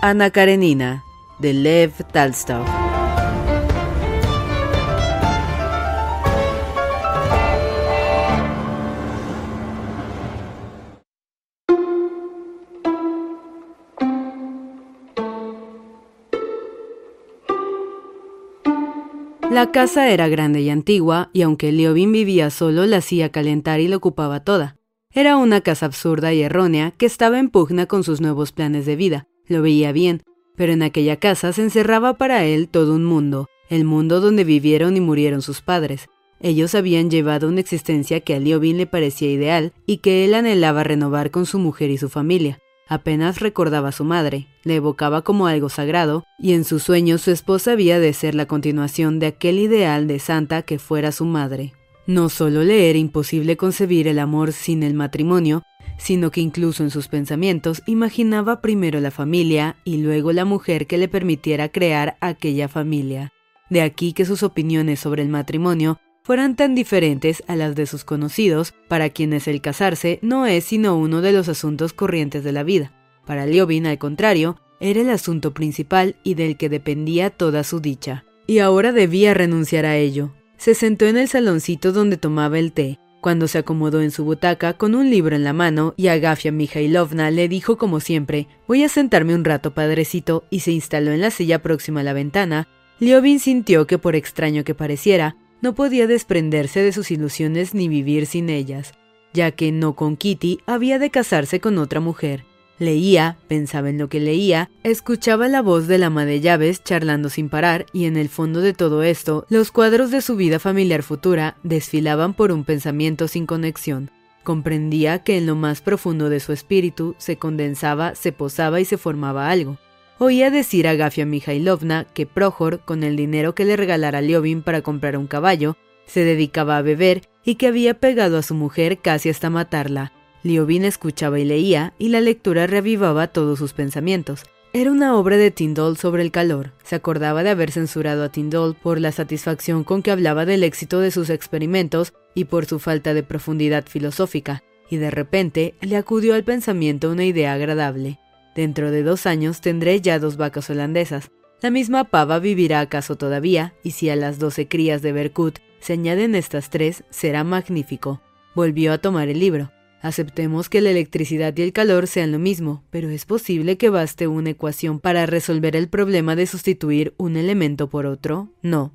Ana Karenina, de Lev Talstov. La casa era grande y antigua, y aunque Liobin vivía solo, la hacía calentar y la ocupaba toda. Era una casa absurda y errónea que estaba en pugna con sus nuevos planes de vida. Lo veía bien, pero en aquella casa se encerraba para él todo un mundo, el mundo donde vivieron y murieron sus padres. Ellos habían llevado una existencia que a Liobin le parecía ideal y que él anhelaba renovar con su mujer y su familia. Apenas recordaba a su madre, le evocaba como algo sagrado, y en sus sueños su esposa había de ser la continuación de aquel ideal de santa que fuera su madre. No solo le era imposible concebir el amor sin el matrimonio, sino que incluso en sus pensamientos imaginaba primero la familia y luego la mujer que le permitiera crear aquella familia. De aquí que sus opiniones sobre el matrimonio fueran tan diferentes a las de sus conocidos, para quienes el casarse no es sino uno de los asuntos corrientes de la vida. Para Liobin, al contrario, era el asunto principal y del que dependía toda su dicha. Y ahora debía renunciar a ello. Se sentó en el saloncito donde tomaba el té, cuando se acomodó en su butaca con un libro en la mano y Agafia Mikhailovna le dijo como siempre, voy a sentarme un rato, padrecito, y se instaló en la silla próxima a la ventana, Liobin sintió que por extraño que pareciera, no podía desprenderse de sus ilusiones ni vivir sin ellas, ya que no con Kitty había de casarse con otra mujer. Leía, pensaba en lo que leía, escuchaba la voz del ama de llaves charlando sin parar y en el fondo de todo esto, los cuadros de su vida familiar futura desfilaban por un pensamiento sin conexión. Comprendía que en lo más profundo de su espíritu se condensaba, se posaba y se formaba algo. Oía decir a Gafia Mikhailovna que Prohor, con el dinero que le regalara Liobin para comprar un caballo, se dedicaba a beber y que había pegado a su mujer casi hasta matarla. Liobin escuchaba y leía, y la lectura reavivaba todos sus pensamientos. Era una obra de Tyndall sobre el calor. Se acordaba de haber censurado a Tyndall por la satisfacción con que hablaba del éxito de sus experimentos y por su falta de profundidad filosófica, y de repente le acudió al pensamiento una idea agradable. Dentro de dos años tendré ya dos vacas holandesas. La misma pava vivirá acaso todavía, y si a las doce crías de Berkut se añaden estas tres, será magnífico. Volvió a tomar el libro. Aceptemos que la electricidad y el calor sean lo mismo, pero ¿es posible que baste una ecuación para resolver el problema de sustituir un elemento por otro? No.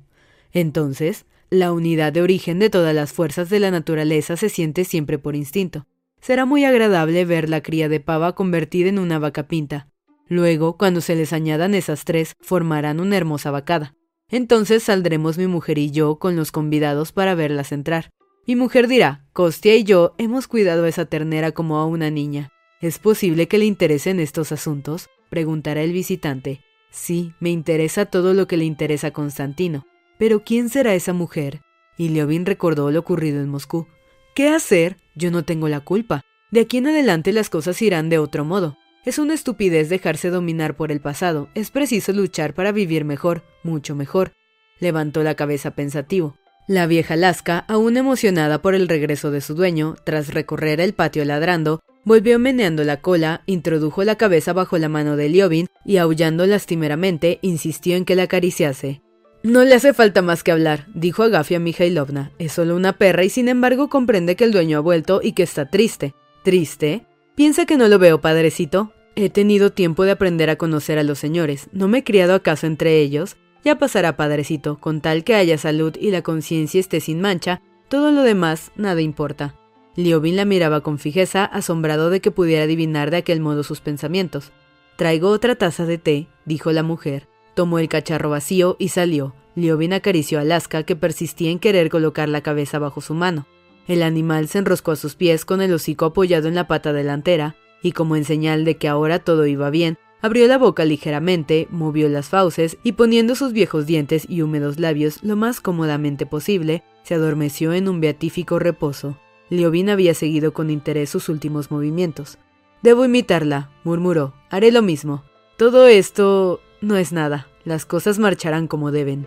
Entonces, la unidad de origen de todas las fuerzas de la naturaleza se siente siempre por instinto. Será muy agradable ver la cría de pava convertida en una vaca pinta. Luego, cuando se les añadan esas tres, formarán una hermosa vacada. Entonces saldremos mi mujer y yo con los convidados para verlas entrar. Mi mujer dirá, Costia y yo hemos cuidado a esa ternera como a una niña. ¿Es posible que le interesen estos asuntos? preguntará el visitante. Sí, me interesa todo lo que le interesa a Constantino. Pero ¿quién será esa mujer? Y Leovin recordó lo ocurrido en Moscú. ¿Qué hacer? Yo no tengo la culpa. De aquí en adelante las cosas irán de otro modo. Es una estupidez dejarse dominar por el pasado. Es preciso luchar para vivir mejor, mucho mejor. Levantó la cabeza pensativo. La vieja Lasca, aún emocionada por el regreso de su dueño, tras recorrer el patio ladrando, volvió meneando la cola, introdujo la cabeza bajo la mano de Liobin y aullando lastimeramente insistió en que la acariciase. No le hace falta más que hablar, dijo Agafia Mikhailovna. Es solo una perra y sin embargo comprende que el dueño ha vuelto y que está triste. ¿Triste? ¿Piensa que no lo veo, padrecito? He tenido tiempo de aprender a conocer a los señores. ¿No me he criado acaso entre ellos? Ya pasará, padrecito, con tal que haya salud y la conciencia esté sin mancha, todo lo demás nada importa. Liobin la miraba con fijeza, asombrado de que pudiera adivinar de aquel modo sus pensamientos. Traigo otra taza de té, dijo la mujer. Tomó el cacharro vacío y salió. Liobin acarició a Alaska, que persistía en querer colocar la cabeza bajo su mano. El animal se enroscó a sus pies con el hocico apoyado en la pata delantera, y como en señal de que ahora todo iba bien, abrió la boca ligeramente, movió las fauces y poniendo sus viejos dientes y húmedos labios lo más cómodamente posible, se adormeció en un beatífico reposo. Liobin había seguido con interés sus últimos movimientos. Debo imitarla, murmuró. Haré lo mismo. Todo esto no es nada. Las cosas marcharán como deben.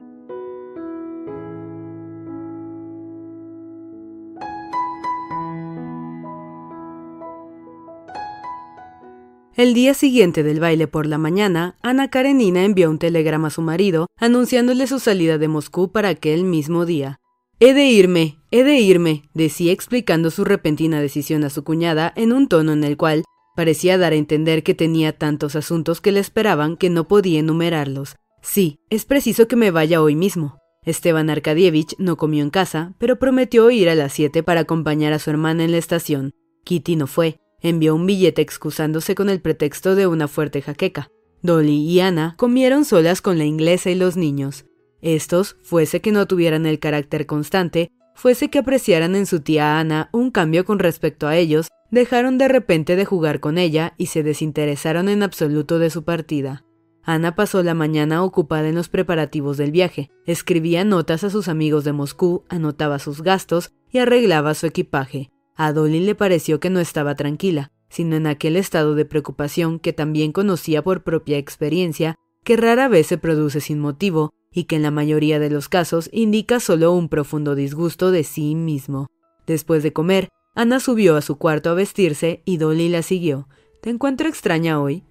El día siguiente del baile por la mañana, Ana Karenina envió un telegrama a su marido anunciándole su salida de Moscú para aquel mismo día. He de irme, he de irme, decía explicando su repentina decisión a su cuñada en un tono en el cual parecía dar a entender que tenía tantos asuntos que le esperaban que no podía enumerarlos. Sí, es preciso que me vaya hoy mismo. Esteban Arkadievich no comió en casa, pero prometió ir a las siete para acompañar a su hermana en la estación. Kitty no fue, envió un billete excusándose con el pretexto de una fuerte jaqueca. Dolly y Ana comieron solas con la inglesa y los niños. Estos, fuese que no tuvieran el carácter constante, fuese que apreciaran en su tía Ana un cambio con respecto a ellos, dejaron de repente de jugar con ella y se desinteresaron en absoluto de su partida. Ana pasó la mañana ocupada en los preparativos del viaje, escribía notas a sus amigos de Moscú, anotaba sus gastos y arreglaba su equipaje. A Dolly le pareció que no estaba tranquila, sino en aquel estado de preocupación que también conocía por propia experiencia, que rara vez se produce sin motivo y que en la mayoría de los casos indica solo un profundo disgusto de sí mismo. Después de comer, Ana subió a su cuarto a vestirse y Dolly la siguió. ¿Te encuentro extraña hoy?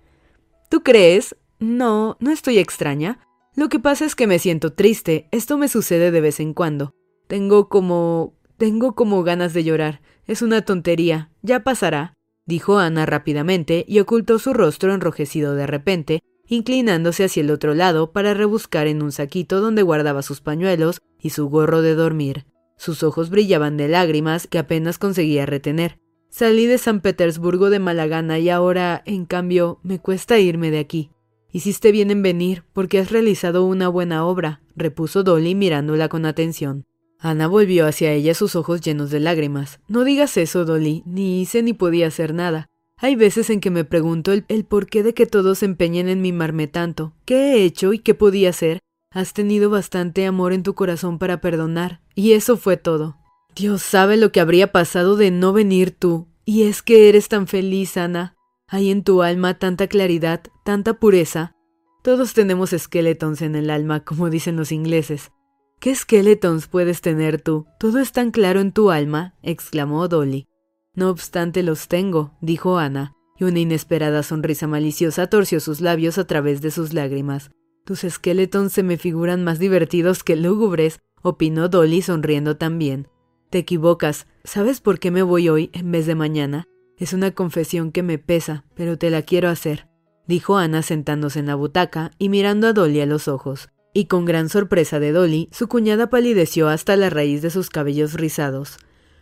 ¿Tú crees? No, no estoy extraña. Lo que pasa es que me siento triste. Esto me sucede de vez en cuando. Tengo como... tengo como ganas de llorar. Es una tontería. Ya pasará, dijo Ana rápidamente y ocultó su rostro enrojecido de repente, inclinándose hacia el otro lado para rebuscar en un saquito donde guardaba sus pañuelos y su gorro de dormir. Sus ojos brillaban de lágrimas que apenas conseguía retener. Salí de San Petersburgo de mala gana y ahora, en cambio, me cuesta irme de aquí. Hiciste bien en venir, porque has realizado una buena obra, repuso Dolly mirándola con atención. Ana volvió hacia ella sus ojos llenos de lágrimas. No digas eso, Dolly, ni hice ni podía hacer nada. Hay veces en que me pregunto el, el porqué de que todos se empeñen en mimarme tanto. ¿Qué he hecho y qué podía hacer? Has tenido bastante amor en tu corazón para perdonar, y eso fue todo. Dios sabe lo que habría pasado de no venir tú. Y es que eres tan feliz, Ana. Hay en tu alma tanta claridad, tanta pureza. Todos tenemos esqueletons en el alma, como dicen los ingleses. ¿Qué skeletons puedes tener tú? Todo es tan claro en tu alma, exclamó Dolly. No obstante los tengo, dijo Ana, y una inesperada sonrisa maliciosa torció sus labios a través de sus lágrimas. Tus esqueletons se me figuran más divertidos que lúgubres, opinó Dolly sonriendo también. Te equivocas. ¿Sabes por qué me voy hoy en vez de mañana? Es una confesión que me pesa, pero te la quiero hacer, dijo Ana sentándose en la butaca y mirando a Dolly a los ojos y con gran sorpresa de Dolly, su cuñada palideció hasta la raíz de sus cabellos rizados.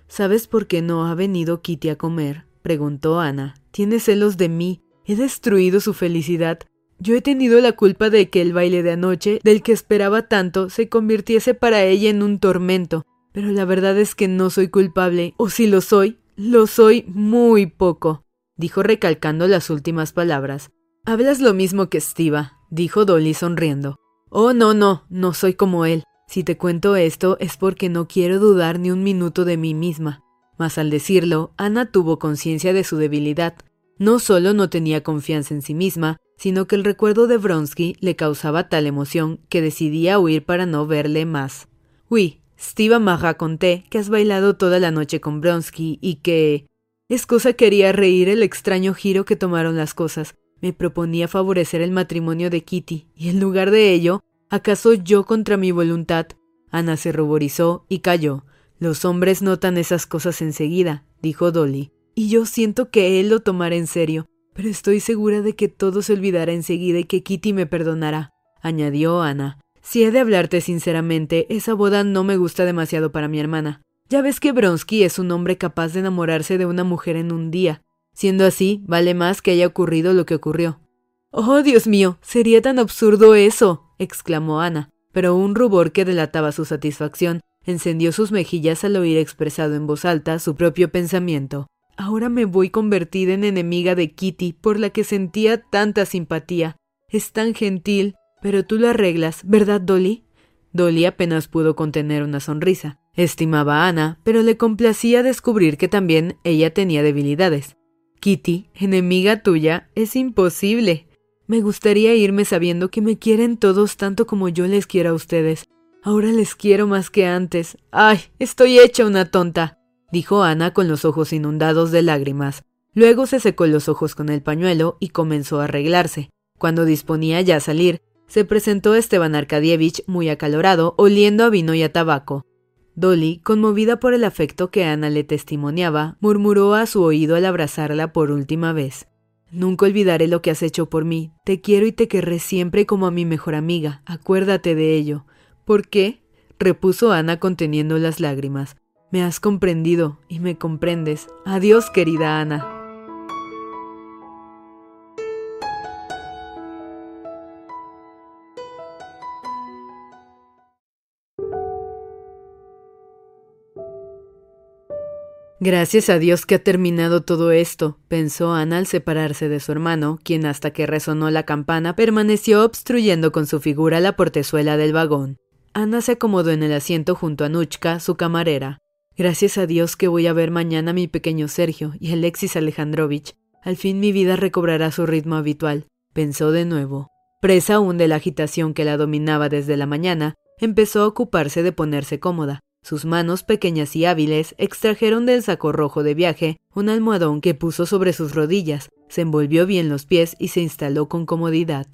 ¿Sabes por qué no ha venido Kitty a comer? preguntó Ana. Tiene celos de mí. He destruido su felicidad. Yo he tenido la culpa de que el baile de anoche, del que esperaba tanto, se convirtiese para ella en un tormento. Pero la verdad es que no soy culpable, o si lo soy, lo soy muy poco, dijo recalcando las últimas palabras. Hablas lo mismo que Estiva, dijo Dolly sonriendo. Oh, no, no, no soy como él. Si te cuento esto es porque no quiero dudar ni un minuto de mí misma. Mas al decirlo, Ana tuvo conciencia de su debilidad. No solo no tenía confianza en sí misma, sino que el recuerdo de Bronsky le causaba tal emoción que decidía huir para no verle más. Oui, Steve me conté que has bailado toda la noche con Bronsky y que... Escosa quería reír el extraño giro que tomaron las cosas. Me proponía favorecer el matrimonio de Kitty, y en lugar de ello, ¿acaso yo contra mi voluntad? Ana se ruborizó y calló. Los hombres notan esas cosas enseguida, dijo Dolly, y yo siento que él lo tomará en serio, pero estoy segura de que todo se olvidará enseguida y que Kitty me perdonará, añadió Ana. Si he de hablarte sinceramente, esa boda no me gusta demasiado para mi hermana. Ya ves que Bronsky es un hombre capaz de enamorarse de una mujer en un día. Siendo así, vale más que haya ocurrido lo que ocurrió. Oh, Dios mío, sería tan absurdo eso. exclamó Ana, pero un rubor que delataba su satisfacción encendió sus mejillas al oír expresado en voz alta su propio pensamiento. Ahora me voy convertida en enemiga de Kitty, por la que sentía tanta simpatía. Es tan gentil, pero tú lo arreglas, ¿verdad, Dolly? Dolly apenas pudo contener una sonrisa. Estimaba a Ana, pero le complacía descubrir que también ella tenía debilidades. Kitty, enemiga tuya, es imposible. Me gustaría irme sabiendo que me quieren todos tanto como yo les quiero a ustedes. Ahora les quiero más que antes. ¡Ay! Estoy hecha una tonta. dijo Ana con los ojos inundados de lágrimas. Luego se secó los ojos con el pañuelo y comenzó a arreglarse. Cuando disponía ya a salir, se presentó Esteban Arkadievich muy acalorado, oliendo a vino y a tabaco. Dolly, conmovida por el afecto que Ana le testimoniaba, murmuró a su oído al abrazarla por última vez. Nunca olvidaré lo que has hecho por mí. Te quiero y te querré siempre como a mi mejor amiga. Acuérdate de ello. ¿Por qué? repuso Ana conteniendo las lágrimas. Me has comprendido y me comprendes. Adiós, querida Ana. Gracias a Dios que ha terminado todo esto, pensó Ana al separarse de su hermano, quien hasta que resonó la campana permaneció obstruyendo con su figura la portezuela del vagón. Ana se acomodó en el asiento junto a Nuchka, su camarera. Gracias a Dios que voy a ver mañana a mi pequeño Sergio y Alexis Alejandrovich. Al fin mi vida recobrará su ritmo habitual, pensó de nuevo. Presa aún de la agitación que la dominaba desde la mañana, empezó a ocuparse de ponerse cómoda. Sus manos pequeñas y hábiles extrajeron del saco rojo de viaje un almohadón que puso sobre sus rodillas, se envolvió bien los pies y se instaló con comodidad.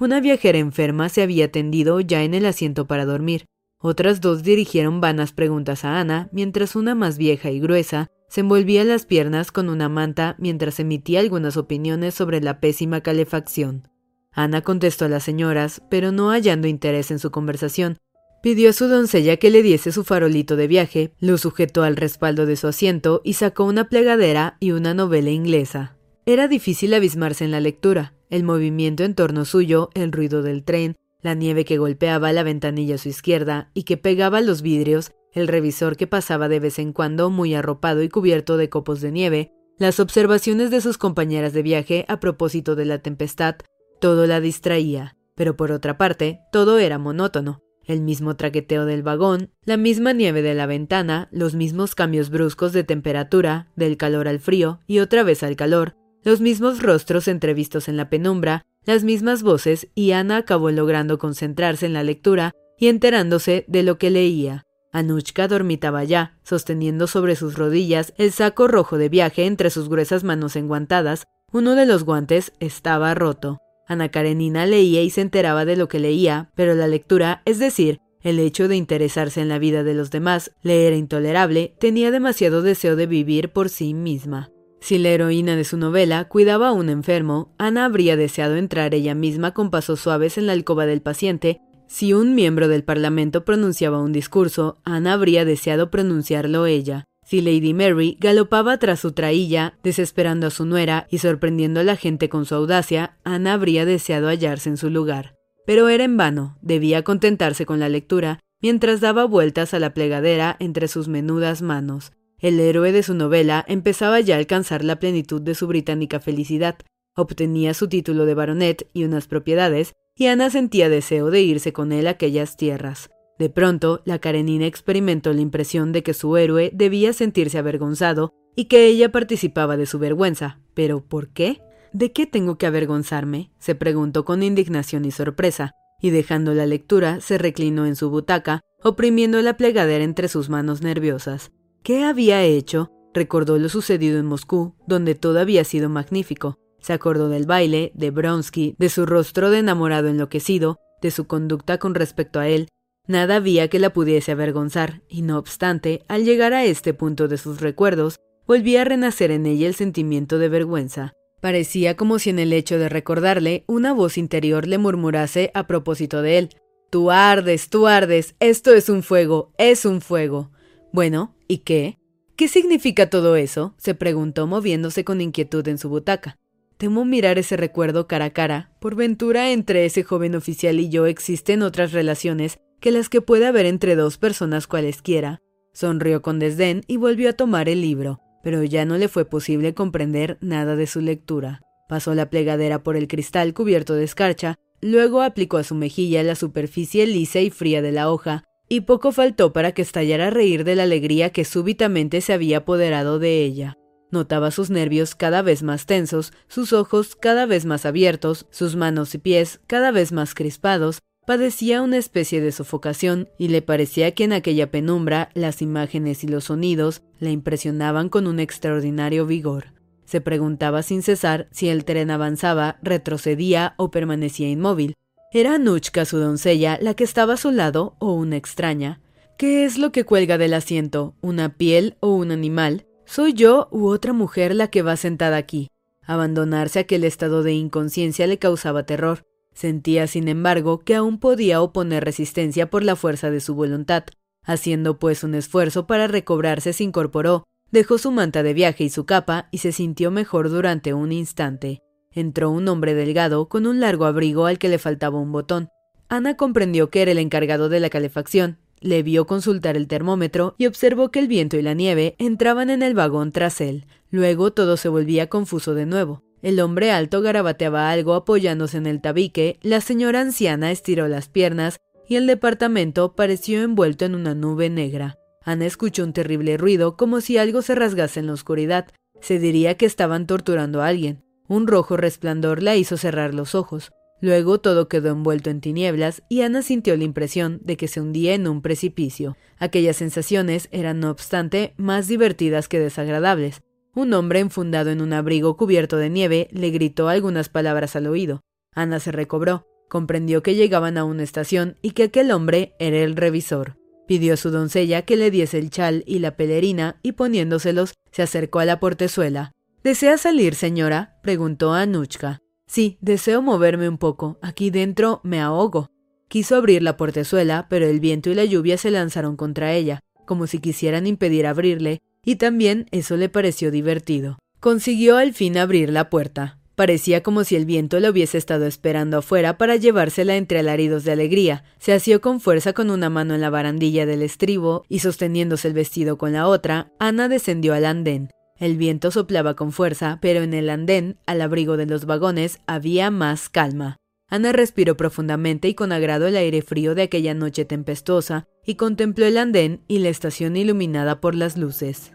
Una viajera enferma se había tendido ya en el asiento para dormir. Otras dos dirigieron vanas preguntas a Ana, mientras una más vieja y gruesa se envolvía las piernas con una manta mientras emitía algunas opiniones sobre la pésima calefacción. Ana contestó a las señoras, pero no hallando interés en su conversación, Pidió a su doncella que le diese su farolito de viaje, lo sujetó al respaldo de su asiento y sacó una plegadera y una novela inglesa. Era difícil abismarse en la lectura. El movimiento en torno suyo, el ruido del tren, la nieve que golpeaba la ventanilla a su izquierda y que pegaba los vidrios, el revisor que pasaba de vez en cuando muy arropado y cubierto de copos de nieve, las observaciones de sus compañeras de viaje a propósito de la tempestad, todo la distraía. Pero por otra parte, todo era monótono el mismo traqueteo del vagón, la misma nieve de la ventana, los mismos cambios bruscos de temperatura, del calor al frío y otra vez al calor, los mismos rostros entrevistos en la penumbra, las mismas voces, y Ana acabó logrando concentrarse en la lectura y enterándose de lo que leía. Anushka dormitaba ya, sosteniendo sobre sus rodillas el saco rojo de viaje entre sus gruesas manos enguantadas. Uno de los guantes estaba roto. Ana Karenina leía y se enteraba de lo que leía, pero la lectura, es decir, el hecho de interesarse en la vida de los demás, le era intolerable, tenía demasiado deseo de vivir por sí misma. Si la heroína de su novela cuidaba a un enfermo, Ana habría deseado entrar ella misma con pasos suaves en la alcoba del paciente. Si un miembro del Parlamento pronunciaba un discurso, Ana habría deseado pronunciarlo ella. Si Lady Mary galopaba tras su trailla, desesperando a su nuera y sorprendiendo a la gente con su audacia, Ana habría deseado hallarse en su lugar. Pero era en vano, debía contentarse con la lectura, mientras daba vueltas a la plegadera entre sus menudas manos. El héroe de su novela empezaba ya a alcanzar la plenitud de su británica felicidad. Obtenía su título de baronet y unas propiedades, y Ana sentía deseo de irse con él a aquellas tierras. De pronto, la Karenina experimentó la impresión de que su héroe debía sentirse avergonzado y que ella participaba de su vergüenza. ¿Pero por qué? ¿De qué tengo que avergonzarme? se preguntó con indignación y sorpresa, y dejando la lectura se reclinó en su butaca, oprimiendo la plegadera entre sus manos nerviosas. ¿Qué había hecho? Recordó lo sucedido en Moscú, donde todo había sido magnífico. Se acordó del baile, de Bronsky, de su rostro de enamorado enloquecido, de su conducta con respecto a él. Nada había que la pudiese avergonzar, y no obstante, al llegar a este punto de sus recuerdos, volvía a renacer en ella el sentimiento de vergüenza. Parecía como si en el hecho de recordarle una voz interior le murmurase a propósito de él. Tú ardes, tú ardes, esto es un fuego, es un fuego. Bueno, ¿y qué? ¿Qué significa todo eso? se preguntó moviéndose con inquietud en su butaca. Temo mirar ese recuerdo cara a cara. Por ventura entre ese joven oficial y yo existen otras relaciones que las que puede haber entre dos personas cualesquiera. Sonrió con desdén y volvió a tomar el libro pero ya no le fue posible comprender nada de su lectura. Pasó la plegadera por el cristal cubierto de escarcha, luego aplicó a su mejilla la superficie lisa y fría de la hoja, y poco faltó para que estallara a reír de la alegría que súbitamente se había apoderado de ella. Notaba sus nervios cada vez más tensos, sus ojos cada vez más abiertos, sus manos y pies cada vez más crispados, padecía una especie de sofocación y le parecía que en aquella penumbra las imágenes y los sonidos la impresionaban con un extraordinario vigor. Se preguntaba sin cesar si el tren avanzaba, retrocedía o permanecía inmóvil. ¿Era Anuchka su doncella la que estaba a su lado o una extraña? ¿Qué es lo que cuelga del asiento? ¿Una piel o un animal? ¿Soy yo u otra mujer la que va sentada aquí? Abandonarse a aquel estado de inconsciencia le causaba terror. Sentía, sin embargo, que aún podía oponer resistencia por la fuerza de su voluntad. Haciendo pues un esfuerzo para recobrarse, se incorporó, dejó su manta de viaje y su capa y se sintió mejor durante un instante. Entró un hombre delgado con un largo abrigo al que le faltaba un botón. Ana comprendió que era el encargado de la calefacción, le vio consultar el termómetro y observó que el viento y la nieve entraban en el vagón tras él. Luego todo se volvía confuso de nuevo. El hombre alto garabateaba algo apoyándose en el tabique, la señora anciana estiró las piernas y el departamento pareció envuelto en una nube negra. Ana escuchó un terrible ruido como si algo se rasgase en la oscuridad. Se diría que estaban torturando a alguien. Un rojo resplandor la hizo cerrar los ojos. Luego todo quedó envuelto en tinieblas y Ana sintió la impresión de que se hundía en un precipicio. Aquellas sensaciones eran, no obstante, más divertidas que desagradables. Un hombre enfundado en un abrigo cubierto de nieve le gritó algunas palabras al oído. Ana se recobró, comprendió que llegaban a una estación y que aquel hombre era el revisor. Pidió a su doncella que le diese el chal y la pelerina y poniéndoselos se acercó a la portezuela. ¿Desea salir, señora? preguntó a Anuchka. Sí, deseo moverme un poco. Aquí dentro me ahogo. Quiso abrir la portezuela, pero el viento y la lluvia se lanzaron contra ella, como si quisieran impedir abrirle, y también eso le pareció divertido. Consiguió al fin abrir la puerta. Parecía como si el viento la hubiese estado esperando afuera para llevársela entre alaridos de alegría. Se asió con fuerza con una mano en la barandilla del estribo y sosteniéndose el vestido con la otra, Ana descendió al andén. El viento soplaba con fuerza, pero en el andén, al abrigo de los vagones, había más calma. Ana respiró profundamente y con agrado el aire frío de aquella noche tempestuosa y contempló el andén y la estación iluminada por las luces.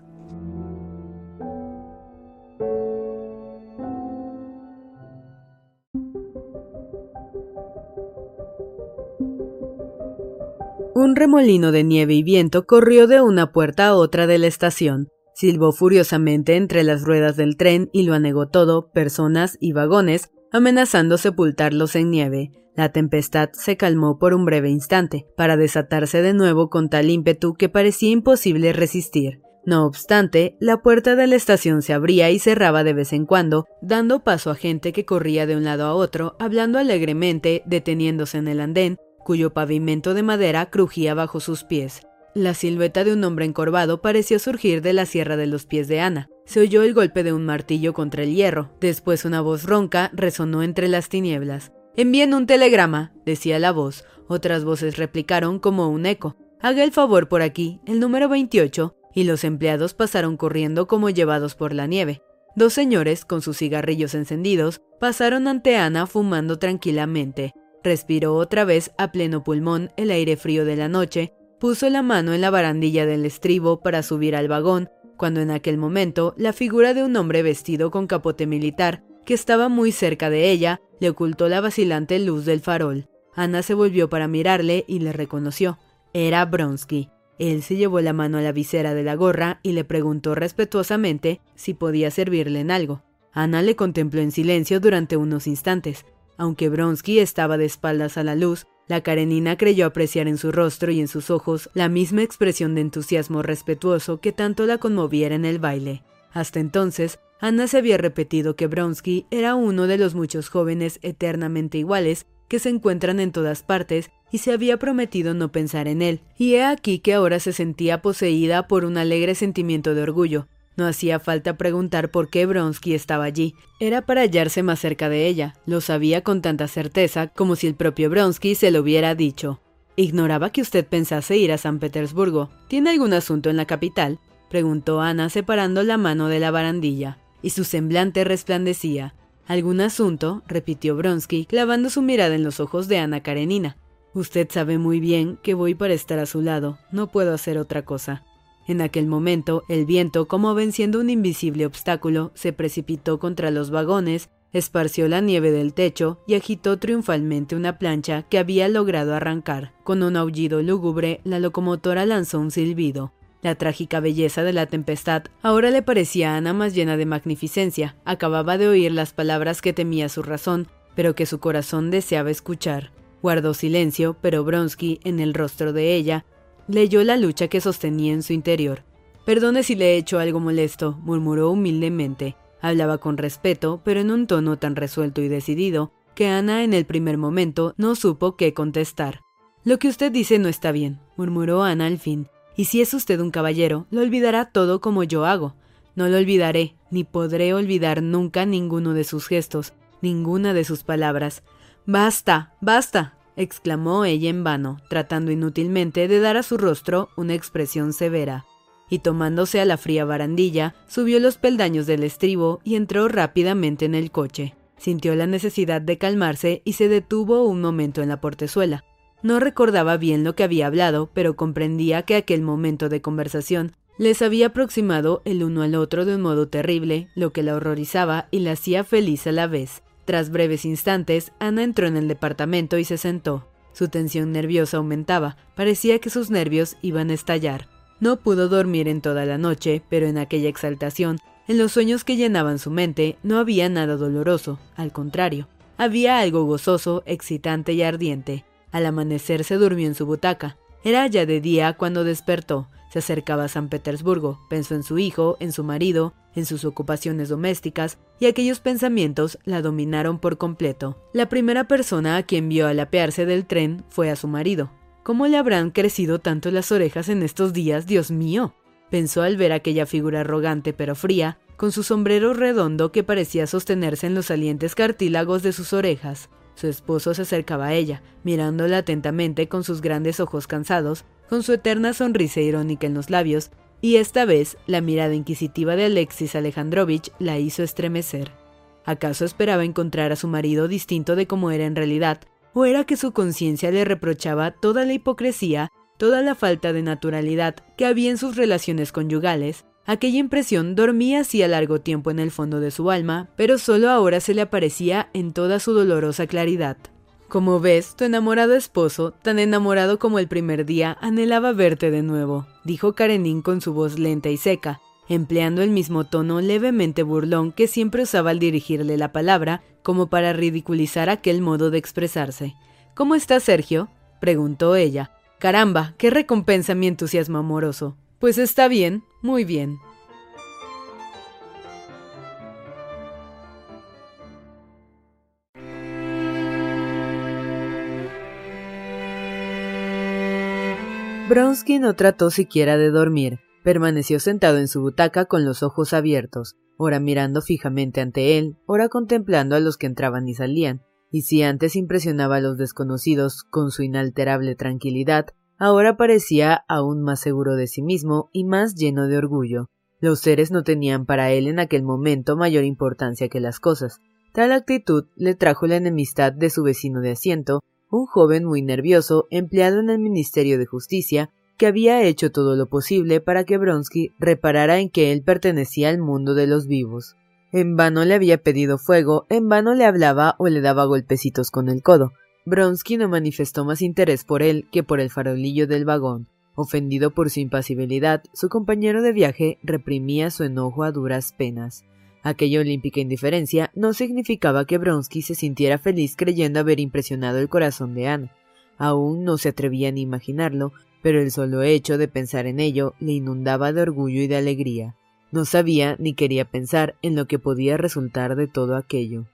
Un remolino de nieve y viento corrió de una puerta a otra de la estación. Silbó furiosamente entre las ruedas del tren y lo anegó todo, personas y vagones, amenazando sepultarlos en nieve. La tempestad se calmó por un breve instante, para desatarse de nuevo con tal ímpetu que parecía imposible resistir. No obstante, la puerta de la estación se abría y cerraba de vez en cuando, dando paso a gente que corría de un lado a otro, hablando alegremente, deteniéndose en el andén, cuyo pavimento de madera crujía bajo sus pies. La silueta de un hombre encorvado pareció surgir de la sierra de los pies de Ana. Se oyó el golpe de un martillo contra el hierro. Después una voz ronca resonó entre las tinieblas. Envíen un telegrama, decía la voz. Otras voces replicaron como un eco. Haga el favor por aquí, el número 28, y los empleados pasaron corriendo como llevados por la nieve. Dos señores, con sus cigarrillos encendidos, pasaron ante Ana fumando tranquilamente. Respiró otra vez a pleno pulmón el aire frío de la noche Puso la mano en la barandilla del estribo para subir al vagón cuando en aquel momento la figura de un hombre vestido con capote militar, que estaba muy cerca de ella, le ocultó la vacilante luz del farol. Ana se volvió para mirarle y le reconoció. Era Bronsky. Él se llevó la mano a la visera de la gorra y le preguntó respetuosamente si podía servirle en algo. Ana le contempló en silencio durante unos instantes. Aunque Bronsky estaba de espaldas a la luz, la Karenina creyó apreciar en su rostro y en sus ojos la misma expresión de entusiasmo respetuoso que tanto la conmoviera en el baile. Hasta entonces, Ana se había repetido que Bronsky era uno de los muchos jóvenes eternamente iguales que se encuentran en todas partes y se había prometido no pensar en él. Y he aquí que ahora se sentía poseída por un alegre sentimiento de orgullo. No hacía falta preguntar por qué Bronsky estaba allí. Era para hallarse más cerca de ella. Lo sabía con tanta certeza como si el propio Bronsky se lo hubiera dicho. Ignoraba que usted pensase ir a San Petersburgo. ¿Tiene algún asunto en la capital? preguntó Ana separando la mano de la barandilla, y su semblante resplandecía. ¿Algún asunto? repitió Bronsky, clavando su mirada en los ojos de Ana Karenina. Usted sabe muy bien que voy para estar a su lado, no puedo hacer otra cosa. En aquel momento, el viento, como venciendo un invisible obstáculo, se precipitó contra los vagones, esparció la nieve del techo y agitó triunfalmente una plancha que había logrado arrancar. Con un aullido lúgubre, la locomotora lanzó un silbido. La trágica belleza de la tempestad ahora le parecía a Ana más llena de magnificencia. Acababa de oír las palabras que temía su razón, pero que su corazón deseaba escuchar. Guardó silencio, pero Bronsky, en el rostro de ella, leyó la lucha que sostenía en su interior. Perdone si le he hecho algo molesto, murmuró humildemente. Hablaba con respeto, pero en un tono tan resuelto y decidido, que Ana en el primer momento no supo qué contestar. Lo que usted dice no está bien, murmuró Ana al fin. Y si es usted un caballero, lo olvidará todo como yo hago. No lo olvidaré, ni podré olvidar nunca ninguno de sus gestos, ninguna de sus palabras. Basta, basta, exclamó ella en vano, tratando inútilmente de dar a su rostro una expresión severa. Y tomándose a la fría barandilla, subió los peldaños del estribo y entró rápidamente en el coche. Sintió la necesidad de calmarse y se detuvo un momento en la portezuela. No recordaba bien lo que había hablado, pero comprendía que aquel momento de conversación les había aproximado el uno al otro de un modo terrible, lo que la horrorizaba y la hacía feliz a la vez. Tras breves instantes, Ana entró en el departamento y se sentó. Su tensión nerviosa aumentaba, parecía que sus nervios iban a estallar. No pudo dormir en toda la noche, pero en aquella exaltación, en los sueños que llenaban su mente, no había nada doloroso, al contrario, había algo gozoso, excitante y ardiente. Al amanecer se durmió en su butaca. Era ya de día cuando despertó. Se acercaba a San Petersburgo, pensó en su hijo, en su marido, en sus ocupaciones domésticas, y aquellos pensamientos la dominaron por completo. La primera persona a quien vio al apearse del tren fue a su marido. ¿Cómo le habrán crecido tanto las orejas en estos días, Dios mío? pensó al ver aquella figura arrogante pero fría, con su sombrero redondo que parecía sostenerse en los salientes cartílagos de sus orejas. Su esposo se acercaba a ella, mirándola atentamente con sus grandes ojos cansados, con su eterna sonrisa irónica en los labios, y esta vez la mirada inquisitiva de Alexis Alejandrovich la hizo estremecer. ¿Acaso esperaba encontrar a su marido distinto de como era en realidad, o era que su conciencia le reprochaba toda la hipocresía, toda la falta de naturalidad que había en sus relaciones conyugales, Aquella impresión dormía hacía largo tiempo en el fondo de su alma, pero solo ahora se le aparecía en toda su dolorosa claridad. Como ves, tu enamorado esposo, tan enamorado como el primer día, anhelaba verte de nuevo, dijo Karenin con su voz lenta y seca, empleando el mismo tono levemente burlón que siempre usaba al dirigirle la palabra, como para ridiculizar aquel modo de expresarse. ¿Cómo está Sergio? preguntó ella. Caramba, qué recompensa mi entusiasmo amoroso. Pues está bien, muy bien. Bronsky no trató siquiera de dormir. Permaneció sentado en su butaca con los ojos abiertos, ora mirando fijamente ante él, ora contemplando a los que entraban y salían, y si antes impresionaba a los desconocidos con su inalterable tranquilidad, ahora parecía aún más seguro de sí mismo y más lleno de orgullo. Los seres no tenían para él en aquel momento mayor importancia que las cosas. Tal actitud le trajo la enemistad de su vecino de asiento, un joven muy nervioso, empleado en el Ministerio de Justicia, que había hecho todo lo posible para que Bronsky reparara en que él pertenecía al mundo de los vivos. En vano le había pedido fuego, en vano le hablaba o le daba golpecitos con el codo. Bronsky no manifestó más interés por él que por el farolillo del vagón. Ofendido por su impasibilidad, su compañero de viaje reprimía su enojo a duras penas. Aquella olímpica indiferencia no significaba que Bronsky se sintiera feliz creyendo haber impresionado el corazón de Anna. Aún no se atrevía ni imaginarlo, pero el solo hecho de pensar en ello le inundaba de orgullo y de alegría. No sabía ni quería pensar en lo que podía resultar de todo aquello.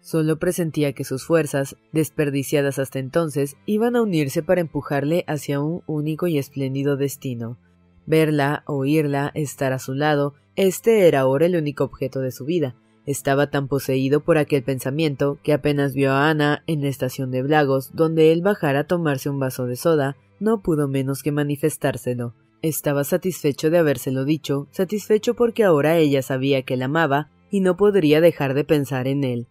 Solo presentía que sus fuerzas, desperdiciadas hasta entonces, iban a unirse para empujarle hacia un único y espléndido destino. Verla, oírla, estar a su lado, este era ahora el único objeto de su vida. Estaba tan poseído por aquel pensamiento que apenas vio a Ana en la estación de Blagos, donde él bajara a tomarse un vaso de soda, no pudo menos que manifestárselo. Estaba satisfecho de habérselo dicho, satisfecho porque ahora ella sabía que la amaba y no podría dejar de pensar en él.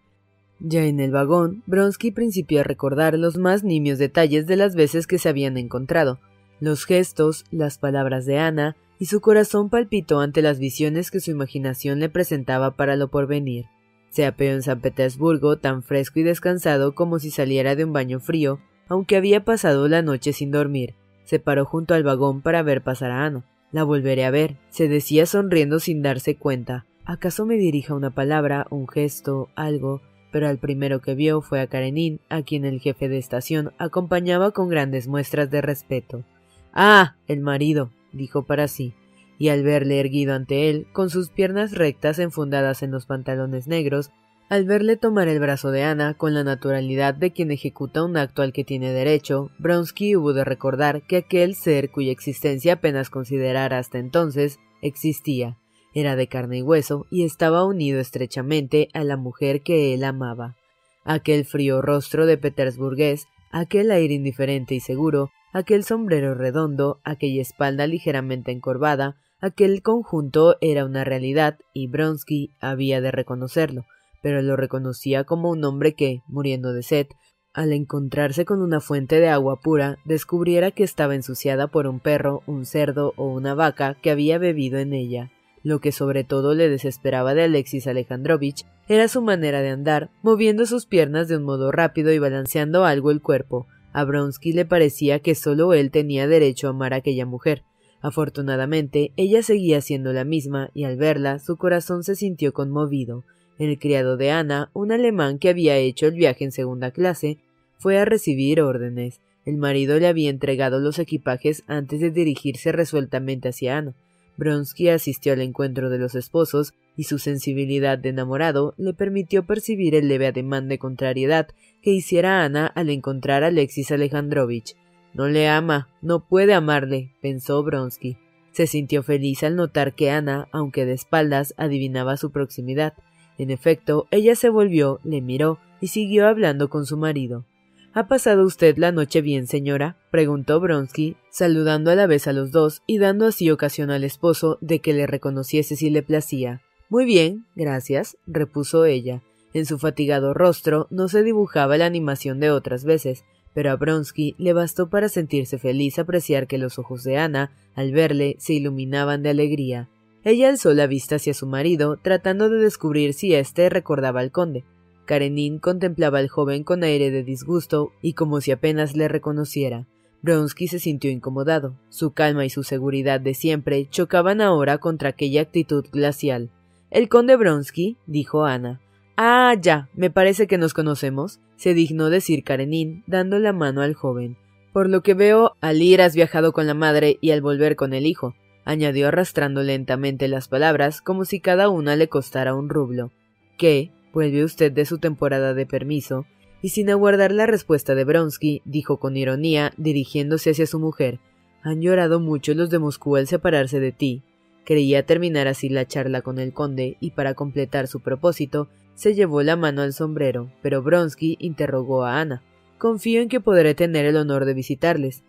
Ya en el vagón, Bronsky principió a recordar los más nimios detalles de las veces que se habían encontrado, los gestos, las palabras de Ana, y su corazón palpitó ante las visiones que su imaginación le presentaba para lo porvenir. Se apeó en San Petersburgo tan fresco y descansado como si saliera de un baño frío, aunque había pasado la noche sin dormir. Se paró junto al vagón para ver pasar a Ana. La volveré a ver, se decía sonriendo sin darse cuenta. ¿Acaso me dirija una palabra, un gesto, algo? Pero al primero que vio fue a Karenin, a quien el jefe de estación acompañaba con grandes muestras de respeto. Ah, el marido, dijo para sí, y al verle erguido ante él, con sus piernas rectas enfundadas en los pantalones negros, al verle tomar el brazo de Ana con la naturalidad de quien ejecuta un acto al que tiene derecho, Bronsky hubo de recordar que aquel ser cuya existencia apenas considerara hasta entonces existía, era de carne y hueso y estaba unido estrechamente a la mujer que él amaba. Aquel frío rostro de petersburgués, aquel aire indiferente y seguro, aquel sombrero redondo, aquella espalda ligeramente encorvada, aquel conjunto era una realidad y Bronsky había de reconocerlo, pero lo reconocía como un hombre que, muriendo de sed, al encontrarse con una fuente de agua pura, descubriera que estaba ensuciada por un perro, un cerdo o una vaca que había bebido en ella. Lo que sobre todo le desesperaba de Alexis Alejandrovich era su manera de andar, moviendo sus piernas de un modo rápido y balanceando algo el cuerpo, a Bronsky le parecía que solo él tenía derecho a amar a aquella mujer. Afortunadamente, ella seguía siendo la misma, y al verla, su corazón se sintió conmovido. El criado de Ana, un alemán que había hecho el viaje en segunda clase, fue a recibir órdenes. El marido le había entregado los equipajes antes de dirigirse resueltamente hacia Ana. Bronsky asistió al encuentro de los esposos y su sensibilidad de enamorado le permitió percibir el leve ademán de contrariedad que hiciera Ana al encontrar a Alexis Alejandrovich. No le ama, no puede amarle, pensó Bronsky. Se sintió feliz al notar que Ana, aunque de espaldas, adivinaba su proximidad. En efecto, ella se volvió, le miró y siguió hablando con su marido. ¿Ha pasado usted la noche bien, señora? preguntó Bronsky, saludando a la vez a los dos y dando así ocasión al esposo de que le reconociese si le placía. Muy bien, gracias, repuso ella. En su fatigado rostro no se dibujaba la animación de otras veces, pero a Bronsky le bastó para sentirse feliz apreciar que los ojos de Ana, al verle, se iluminaban de alegría. Ella alzó la vista hacia su marido, tratando de descubrir si éste recordaba al conde. Karenin contemplaba al joven con aire de disgusto y como si apenas le reconociera. Bronsky se sintió incomodado. Su calma y su seguridad de siempre chocaban ahora contra aquella actitud glacial. El conde Bronsky, dijo Ana. Ah, ya, me parece que nos conocemos, se dignó decir Karenin, dando la mano al joven. Por lo que veo, al ir has viajado con la madre y al volver con el hijo, añadió arrastrando lentamente las palabras como si cada una le costara un rublo. ¿Qué? Vuelve usted de su temporada de permiso, y sin aguardar la respuesta de Bronsky, dijo con ironía, dirigiéndose hacia su mujer Han llorado mucho los de Moscú al separarse de ti. Creía terminar así la charla con el conde, y para completar su propósito, se llevó la mano al sombrero, pero Bronsky interrogó a Ana. Confío en que podré tener el honor de visitarles.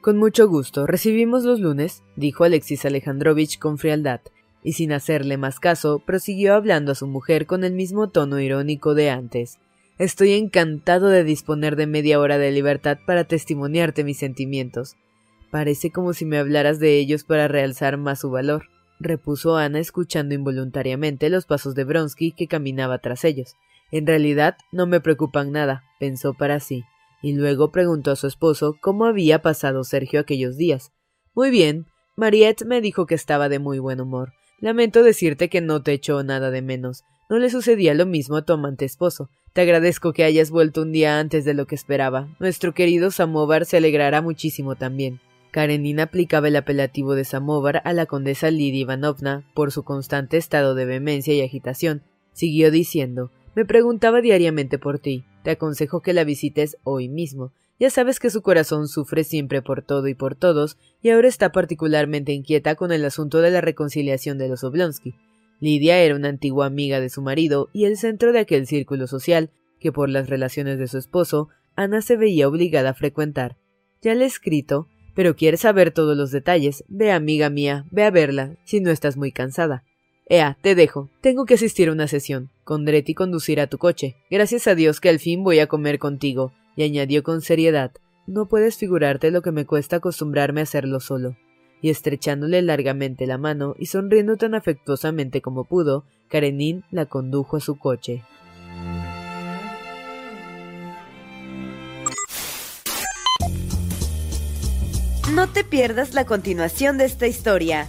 Con mucho gusto. ¿Recibimos los lunes? dijo Alexis Alejandrovich con frialdad y sin hacerle más caso, prosiguió hablando a su mujer con el mismo tono irónico de antes. Estoy encantado de disponer de media hora de libertad para testimoniarte mis sentimientos. Parece como si me hablaras de ellos para realzar más su valor, repuso Ana escuchando involuntariamente los pasos de Bronsky que caminaba tras ellos. En realidad no me preocupan nada, pensó para sí, y luego preguntó a su esposo cómo había pasado Sergio aquellos días. Muy bien. Mariette me dijo que estaba de muy buen humor. Lamento decirte que no te echó nada de menos. No le sucedía lo mismo a tu amante esposo. Te agradezco que hayas vuelto un día antes de lo que esperaba. Nuestro querido Samovar se alegrará muchísimo también. Karenina aplicaba el apelativo de Samovar a la condesa Lidia Ivanovna por su constante estado de vehemencia y agitación. Siguió diciendo Me preguntaba diariamente por ti. Te aconsejo que la visites hoy mismo. Ya sabes que su corazón sufre siempre por todo y por todos, y ahora está particularmente inquieta con el asunto de la reconciliación de los Oblonsky. Lidia era una antigua amiga de su marido y el centro de aquel círculo social que por las relaciones de su esposo Ana se veía obligada a frecuentar. Ya le he escrito, pero quieres saber todos los detalles. Ve, amiga mía, ve a verla, si no estás muy cansada. Ea, te dejo. Tengo que asistir a una sesión. Condretti conducirá tu coche. Gracias a Dios que al fin voy a comer contigo. Y añadió con seriedad No puedes figurarte lo que me cuesta acostumbrarme a hacerlo solo. Y estrechándole largamente la mano y sonriendo tan afectuosamente como pudo, Karenin la condujo a su coche. No te pierdas la continuación de esta historia.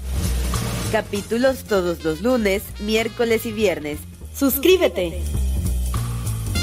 Capítulos todos los lunes, miércoles y viernes. Suscríbete.